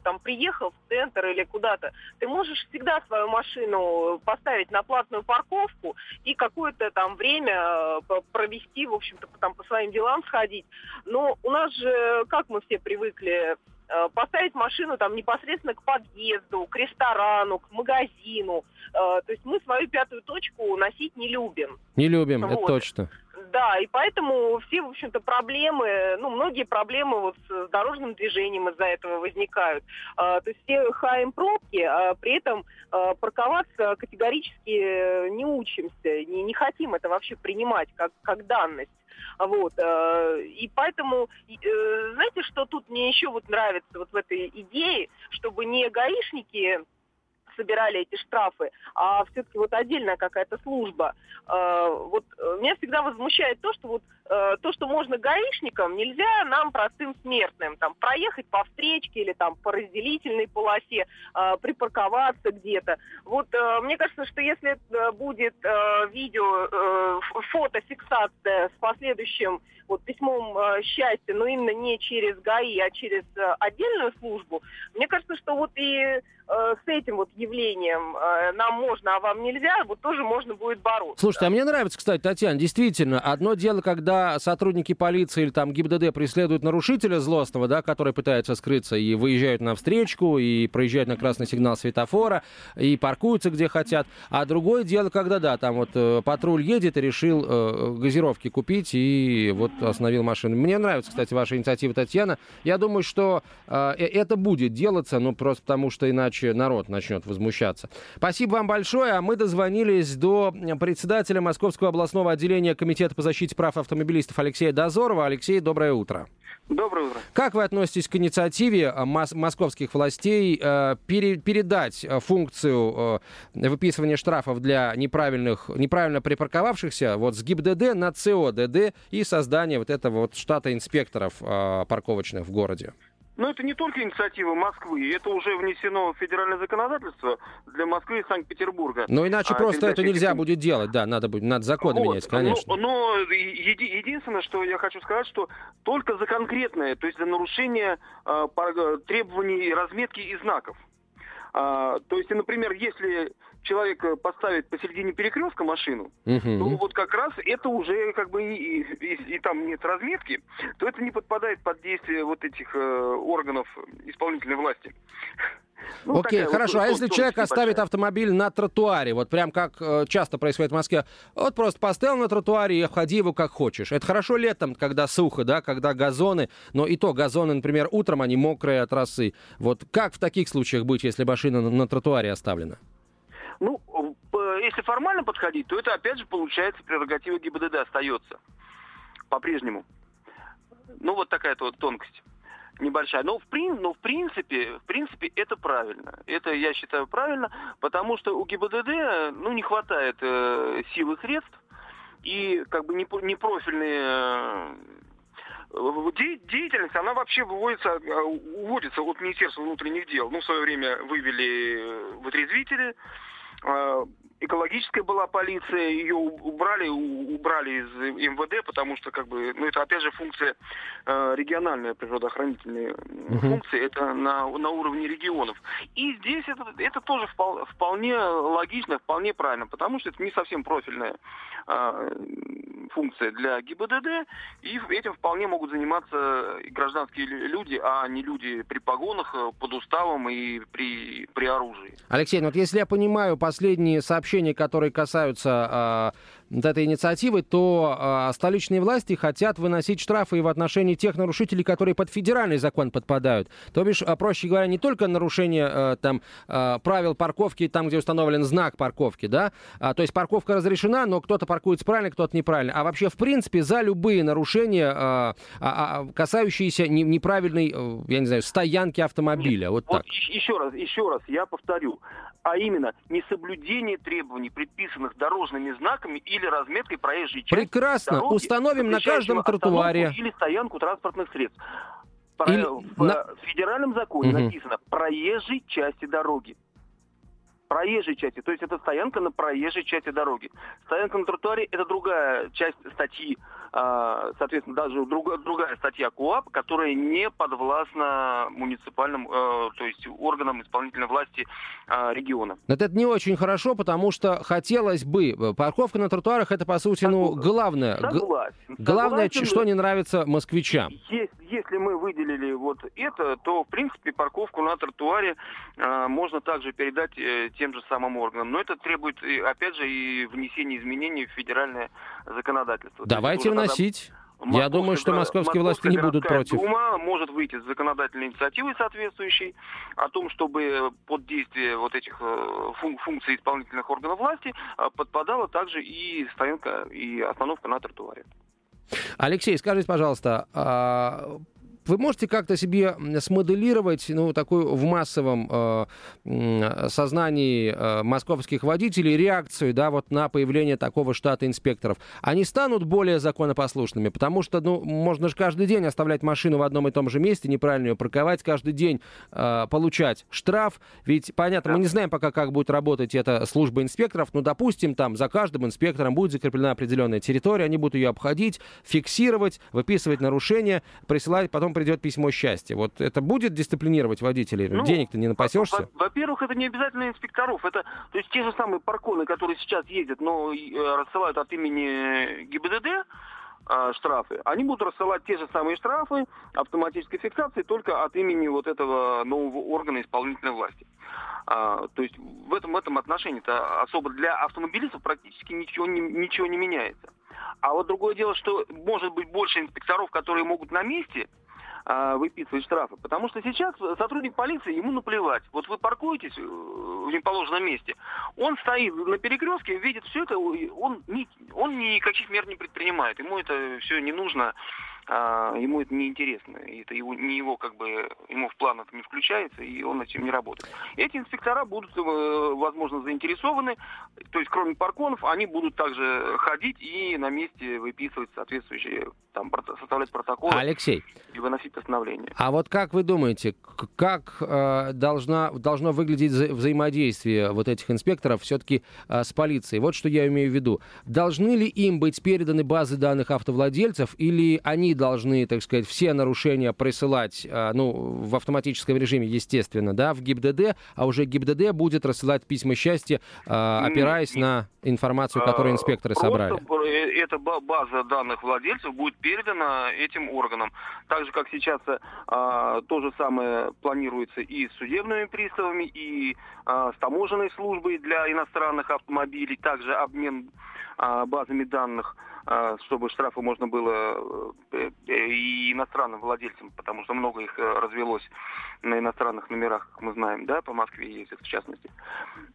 [SPEAKER 11] там приехал в центр или куда-то, ты можешь всегда свою машину поставить на платную парковку и какое-то там время провести, в общем-то, там по своим делам сходить. Но у нас же как мы все привыкли э, поставить машину там непосредственно к подъезду, к ресторану, к магазину. Э, то есть мы свою пятую точку носить не любим.
[SPEAKER 2] Не любим,
[SPEAKER 11] Вот.
[SPEAKER 2] это точно.
[SPEAKER 11] Да, и поэтому все, в общем-то, проблемы, ну, многие проблемы вот с дорожным движением из-за этого возникают. А, то есть все хаем пробки, а при этом а, парковаться категорически э, не учимся, не, не хотим это вообще принимать как, как данность. Вот. э, И поэтому, э, знаете, что тут мне еще вот нравится вот в этой идее, чтобы не гаишники собирали эти штрафы, а все-таки вот отдельная какая-то служба. Э, Вот э, меня всегда возмущает то, что вот э, то, что можно гаишникам, нельзя нам, простым смертным, там, проехать по встречке или там по разделительной полосе, припарковаться где-то. Вот мне кажется, что если будет видео, фотофиксация с последующим вот письмом счастья, но именно не через ГАИ, а через отдельную службу, мне кажется, что вот и с этим вот явлением э, нам можно, а вам нельзя, вот тоже можно будет бороться.
[SPEAKER 2] Слушайте, а мне нравится, кстати, Татьяна, действительно, одно дело, когда сотрудники полиции или там ГИБДД преследуют нарушителя злостного, да, который пытается скрыться и выезжают на встречку, и проезжают на красный сигнал светофора, и паркуются где хотят. А другое дело, когда, да, там вот э, патруль едет и решил э, газировки купить, и вот остановил машину. Мне нравится, кстати, ваша инициатива, Татьяна. Я думаю, что э, э, это будет делаться, ну, просто потому что иначе народ начнет возмущаться. Спасибо вам большое. А мы дозвонились до председателя Московского областного отделения Комитета по защите прав автомобилистов Алексея Дозорова. Алексей, доброе утро.
[SPEAKER 12] Доброе утро.
[SPEAKER 2] Как вы относитесь к инициативе э, мос- московских властей э, пере- передать э, функцию э, выписывания штрафов для неправильных, неправильно припарковавшихся вот с ГИБДД на ЦОДД и создание вот этого вот штата инспекторов э, парковочных в городе?
[SPEAKER 12] Но это не только инициатива Москвы, это уже внесено в федеральное законодательство для Москвы и Санкт-Петербурга.
[SPEAKER 2] Но иначе
[SPEAKER 12] А,
[SPEAKER 2] просто это нельзя
[SPEAKER 12] этих-
[SPEAKER 2] будет делать, да, надо будет, надо законы
[SPEAKER 12] Вот,
[SPEAKER 2] менять, конечно.
[SPEAKER 12] Но, но еди- единственное, что я хочу сказать, что только за конкретное, то есть за нарушение э, требований разметки и знаков. А, то есть, например, если человек э, поставит посередине перекрестка машину,
[SPEAKER 2] Мгм.
[SPEAKER 12] то вот как раз это уже как бы и, и- и там нет разметки, то это не подпадает под действие вот этих э, органов исполнительной власти. Ну,
[SPEAKER 2] Окей,
[SPEAKER 12] такая вот
[SPEAKER 2] хорошо. А
[SPEAKER 12] тон-
[SPEAKER 2] если человек оставит
[SPEAKER 12] небольшая.
[SPEAKER 2] автомобиль на тротуаре, вот прям как э, часто происходит в Москве, вот просто поставил на тротуаре и обходи его как хочешь. Это хорошо летом, когда сухо, да, когда газоны, но и то газоны, например, утром они мокрые от росы. Вот как в таких случаях быть, если машина на, на тротуаре оставлена?
[SPEAKER 12] Ну, п- если формально подходить, то это опять же получается прерогатива ГИБДД остается по-прежнему. Ну, вот такая вот тонкость небольшая. Но в, прин- но в принципе, в принципе, это правильно. Это, я считаю, правильно, потому что у ГИБДД, ну, не хватает э, сил и средств, и как бы непрофильные э, де- деятельность, она вообще выводится, э, уводится от Министерства внутренних дел. Ну, в свое время вывели э, вытрезвители, э, экологическая была полиция, ее убрали, убрали из МВД, потому что, как бы, ну, это опять же функция э, региональная, природоохранительная м,
[SPEAKER 2] Мгм.
[SPEAKER 12] функция, это на, на уровне регионов. И здесь это, это тоже впол- вполне логично, вполне правильно, потому что это не совсем профильная функция для ГИБДД, и этим вполне могут заниматься гражданские лю- люди, а не люди при погонах, э, под уставом и при, при оружии.
[SPEAKER 2] Алексей, ну вот если я понимаю последние сообщения, которые касаются а, вот этой инициативы, то а, столичные власти хотят выносить штрафы и в отношении тех нарушителей, которые под федеральный закон подпадают. То бишь, а, проще говоря, не только нарушение а, там а, правил парковки там, где установлен знак парковки, да, а, то есть парковка разрешена, но кто-то паркуется правильно, кто-то неправильно, а вообще в принципе за любые нарушения, а, а, а, касающиеся не- неправильной, э, я не знаю, стоянки автомобиля, вот так.
[SPEAKER 12] Вот е- еще раз, еще раз я повторю, а именно несоблюдение требований, предписанных дорожными знаками или разметкой проезжей части.
[SPEAKER 2] Прекрасно.
[SPEAKER 12] дороги,
[SPEAKER 2] Установим на каждом тротуаре.
[SPEAKER 12] Или стоянку транспортных средств.
[SPEAKER 2] Или
[SPEAKER 12] в
[SPEAKER 2] на-
[SPEAKER 12] федеральном законе
[SPEAKER 2] Мгм.
[SPEAKER 12] написано проезжей части дороги. Проезжей части, то есть это стоянка на проезжей части дороги. Стоянка на тротуаре это другая часть статьи а, соответственно, даже друг, другая статья КОАП, которая не подвластна муниципальным, э, то есть органам исполнительной власти э, региона.
[SPEAKER 2] Но это не очень хорошо, потому что хотелось бы, парковка на тротуарах это, по сути, ну, главное.
[SPEAKER 12] Согласен.
[SPEAKER 2] Главное,
[SPEAKER 12] Согласен.
[SPEAKER 2] что не нравится москвичам.
[SPEAKER 12] Если, если мы выделили вот это, то, в принципе, парковку на тротуаре э, можно также передать э, тем же самым органам. Но это требует, э, опять же, и внесения изменений в федеральное законодательство. Есть
[SPEAKER 2] Давайте вносить. Я
[SPEAKER 12] Московская
[SPEAKER 2] думаю, что московские власти не будут против.
[SPEAKER 12] Дума может выйти с законодательной инициативой соответствующей о том, чтобы под действие вот этих э, фун- функций исполнительных органов власти э, подпадала также и стоянка и остановка на тротуаре.
[SPEAKER 2] Алексей, скажите, пожалуйста, а, вы можете как-то себе смоделировать, ну, такую в массовом э, сознании э, московских водителей реакцию, да, вот на появление такого штата инспекторов? Они станут более законопослушными? Потому что, ну, можно же каждый день оставлять машину в одном и том же месте, неправильно ее парковать, каждый день э, получать штраф. Ведь, понятно, мы не знаем пока, как будет работать эта служба инспекторов, но, допустим, там за каждым инспектором будет закреплена определенная территория, они будут ее обходить, фиксировать, выписывать нарушения, присылать, потом придет письмо счастья. Вот это будет дисциплинировать водителей?
[SPEAKER 12] Ну,
[SPEAKER 2] Денег-то не напасешься?
[SPEAKER 12] Во- Во-первых, это не обязательно инспекторов. Это, то есть те же самые парконы, которые сейчас ездят, но э, рассылают от имени ГИБДД э, штрафы, они будут рассылать те же самые штрафы автоматической фиксации только от имени вот этого нового органа исполнительной власти. А, то есть в этом, в этом отношении-то особо для автомобилистов практически ничего не, ничего не меняется. А вот другое дело, что может быть больше инспекторов, которые могут на месте а, выписывать штрафы. Потому что сейчас сотрудник полиции, ему наплевать. Вот вы паркуетесь э, в неположенном месте, он стоит на перекрестке, видит все это, он, ни, он никаких мер не предпринимает. Ему это все не нужно, ему это не интересно. Это его, не его, как бы, ему в план это не включается, и он этим не работает. Эти инспектора будут, э, возможно, заинтересованы, то есть кроме парконов, они будут также ходить и на месте выписывать соответствующие, там, составлять протоколы
[SPEAKER 2] Алексей,
[SPEAKER 12] и выносить постановление.
[SPEAKER 2] А вот как вы думаете, как э, должна, должно выглядеть вза- взаимодействие вот этих инспекторов все-таки с полицией? Вот что я имею в виду. Должны ли им быть переданы базы данных автовладельцев, или они должны, так сказать, все нарушения присылать, э, ну, в автоматическом режиме, естественно, да, в ГИБДД, а уже ГИБДД будет рассылать письма счастья, э, опираясь на информацию, которую инспекторы
[SPEAKER 12] Просто
[SPEAKER 2] собрали?
[SPEAKER 12] э, эта ба- база данных владельцев будет передана этим органам. Так же, как сейчас э, а, то же самое планируется и с судебными приставами, и а, с таможенной службой для иностранных автомобилей. Также обмен а, базами данных, а, чтобы штрафы можно было э, э, и иностранным владельцам, потому что много их э, развелось на иностранных номерах, как мы знаем, да, по Москве ездят в частности.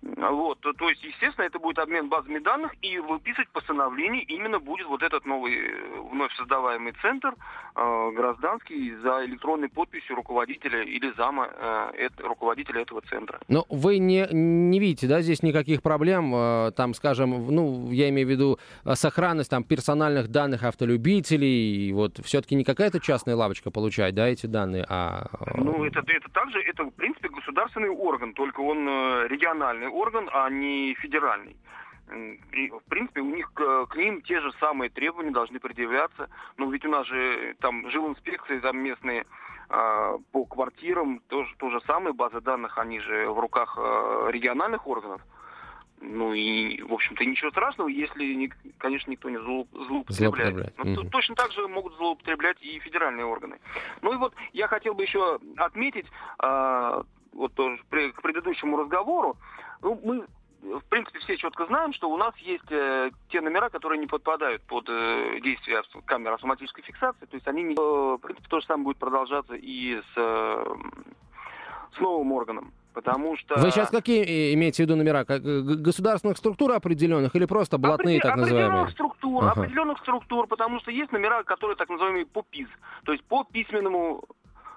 [SPEAKER 12] Вот, то, есть, естественно, это будет обмен базами данных, и выписывать постановление именно будет вот этот новый вновь создаваемый центр гражданский за электронной подписью руководителя или зама руководителя этого центра.
[SPEAKER 2] Но вы не, не видите, да, здесь никаких проблем, там, скажем, ну, я имею в виду сохранность там персональных данных автолюбителей, и вот все-таки не какая-то частная лавочка получает, да, эти данные, а... э,
[SPEAKER 12] Ну, это, это также, это, в принципе, государственный орган, только он э, региональный орган, а не федеральный. И, в принципе, у них к, к ним те же самые требования должны предъявляться. Но ведь у нас же там жилинспекции там местные а, по квартирам, тоже то же самое, базы данных, они же в руках а, региональных органов. Ну и, в общем-то, ничего страшного, если, конечно, никто не злоу- злоупотребляет.
[SPEAKER 2] Злоупотребляет,
[SPEAKER 12] Но
[SPEAKER 2] мгм.
[SPEAKER 12] т- точно так же могут злоупотреблять и федеральные органы. Ну и вот я хотел бы еще отметить, а, вот тоже к предыдущему разговору, ну, мы в принципе, все четко знаем, что у нас есть э, те номера, которые не подпадают под э, действие авто- камер автоматической фиксации. То есть они, не, э, в принципе, то же самое будет продолжаться и с, э, с новым органом. Потому что...
[SPEAKER 2] Вы сейчас какие э, имеете в виду номера? Как, э, государственных структур определенных или просто блатные,
[SPEAKER 12] Опреде-
[SPEAKER 2] так называемые?
[SPEAKER 12] Определенных структур,
[SPEAKER 2] Ага.
[SPEAKER 12] определенных структур, потому что есть номера, которые так называемые по ПИЗ, то есть по письменному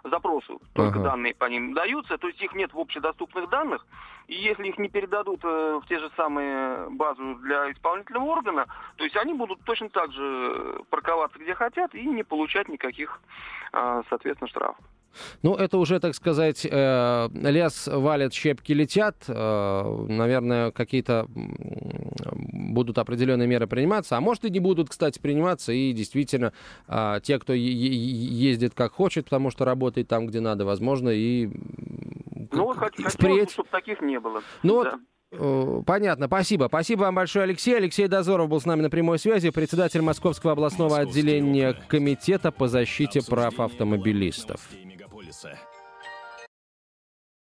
[SPEAKER 12] запросу только
[SPEAKER 2] Ага.
[SPEAKER 12] данные по ним даются, то есть их нет в общедоступных данных, и если их не передадут э, в те же самые базу для исполнительного органа, то есть они будут точно так же парковаться где хотят и не получать никаких, а, соответственно, штрафов.
[SPEAKER 2] Ну, это уже, так сказать, э, лес валит, щепки летят. Э, наверное, какие-то будут определенные меры приниматься. А может и не будут, кстати, приниматься. И действительно, э, те, кто ездит как хочет, потому что работает там, где надо, возможно, и
[SPEAKER 12] ну, вот хотелось бы, чтобы таких не было.
[SPEAKER 2] Ну да. вот, Понятно, спасибо. Спасибо вам большое, Алексей. Алексей Дозоров был с нами на прямой связи, председатель Московского областного Московские отделения. Комитета по защите прав автомобилистов.